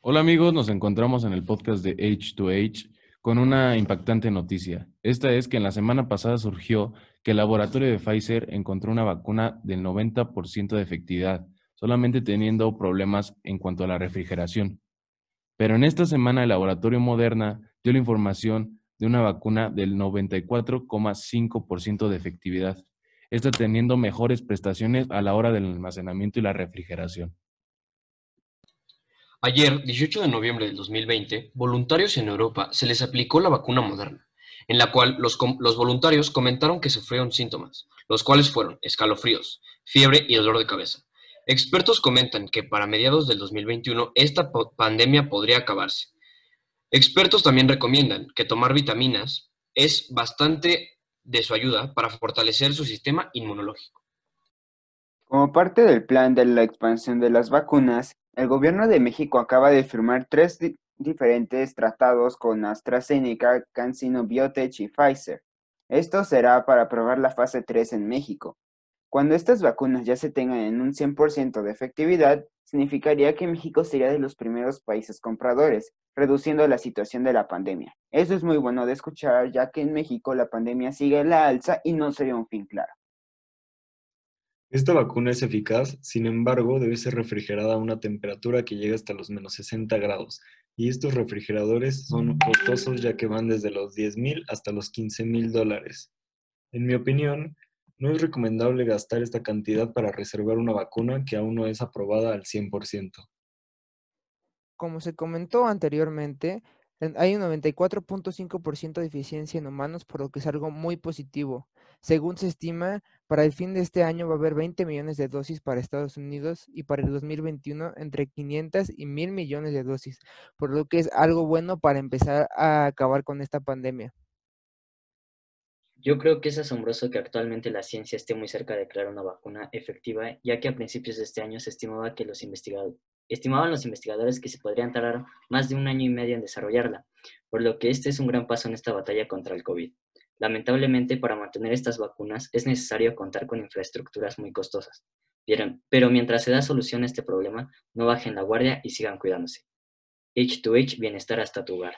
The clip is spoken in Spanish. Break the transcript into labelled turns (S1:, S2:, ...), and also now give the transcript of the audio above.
S1: Hola amigos, nos encontramos en el podcast de H2H con una impactante noticia. Esta es que en la semana pasada surgió que el laboratorio de Pfizer encontró una vacuna del 90% de efectividad, solamente teniendo problemas en cuanto a la refrigeración. Pero en esta semana el laboratorio Moderna dio la información de una vacuna del 94,5% de efectividad, esta teniendo mejores prestaciones a la hora del almacenamiento y la refrigeración.
S2: Ayer, 18 de noviembre del 2020, voluntarios en Europa se les aplicó la vacuna moderna, en la cual los, voluntarios comentaron que sufrieron síntomas, los cuales fueron escalofríos, fiebre y dolor de cabeza. Expertos comentan que para mediados del 2021 esta pandemia podría acabarse. Expertos también recomiendan que tomar vitaminas es bastante de su ayuda para fortalecer su sistema inmunológico.
S3: Como parte del plan de la expansión de las vacunas, el Gobierno de México acaba de firmar tres diferentes tratados con AstraZeneca, CanSino Biotech y Pfizer. Esto será para probar la fase 3 en México. Cuando estas vacunas ya se tengan en un 100% de efectividad, significaría que México sería de los primeros países compradores, reduciendo la situación de la pandemia. Eso es muy bueno de escuchar, ya que en México la pandemia sigue en la alza y no sería un fin claro.
S4: Esta vacuna es eficaz, sin embargo, debe ser refrigerada a una temperatura que llega hasta los menos 60 grados, y estos refrigeradores son costosos ya que van desde los 10 mil hasta los 15 mil dólares. En mi opinión, no es recomendable gastar esta cantidad para reservar una vacuna que aún no es aprobada al 100%.
S5: Como se comentó anteriormente, hay un 94.5% de eficiencia en humanos, por lo que es algo muy positivo. Según se estima, para el fin de este año va a haber 20 millones de dosis para Estados Unidos y para el 2021 entre 500 y 1000 millones de dosis, por lo que es algo bueno para empezar a acabar con esta pandemia.
S6: Yo creo que es asombroso que actualmente la ciencia esté muy cerca de crear una vacuna efectiva, ya que a principios de este año se estimaba que los investigadores estimaban los investigadores que se podrían tardar más de un año y medio en desarrollarla, por lo que este es un gran paso en esta batalla contra el COVID. Lamentablemente, para mantener estas vacunas es necesario contar con infraestructuras muy costosas. Pero mientras se da solución a este problema, no bajen la guardia y sigan cuidándose. H2H, bienestar hasta tu hogar.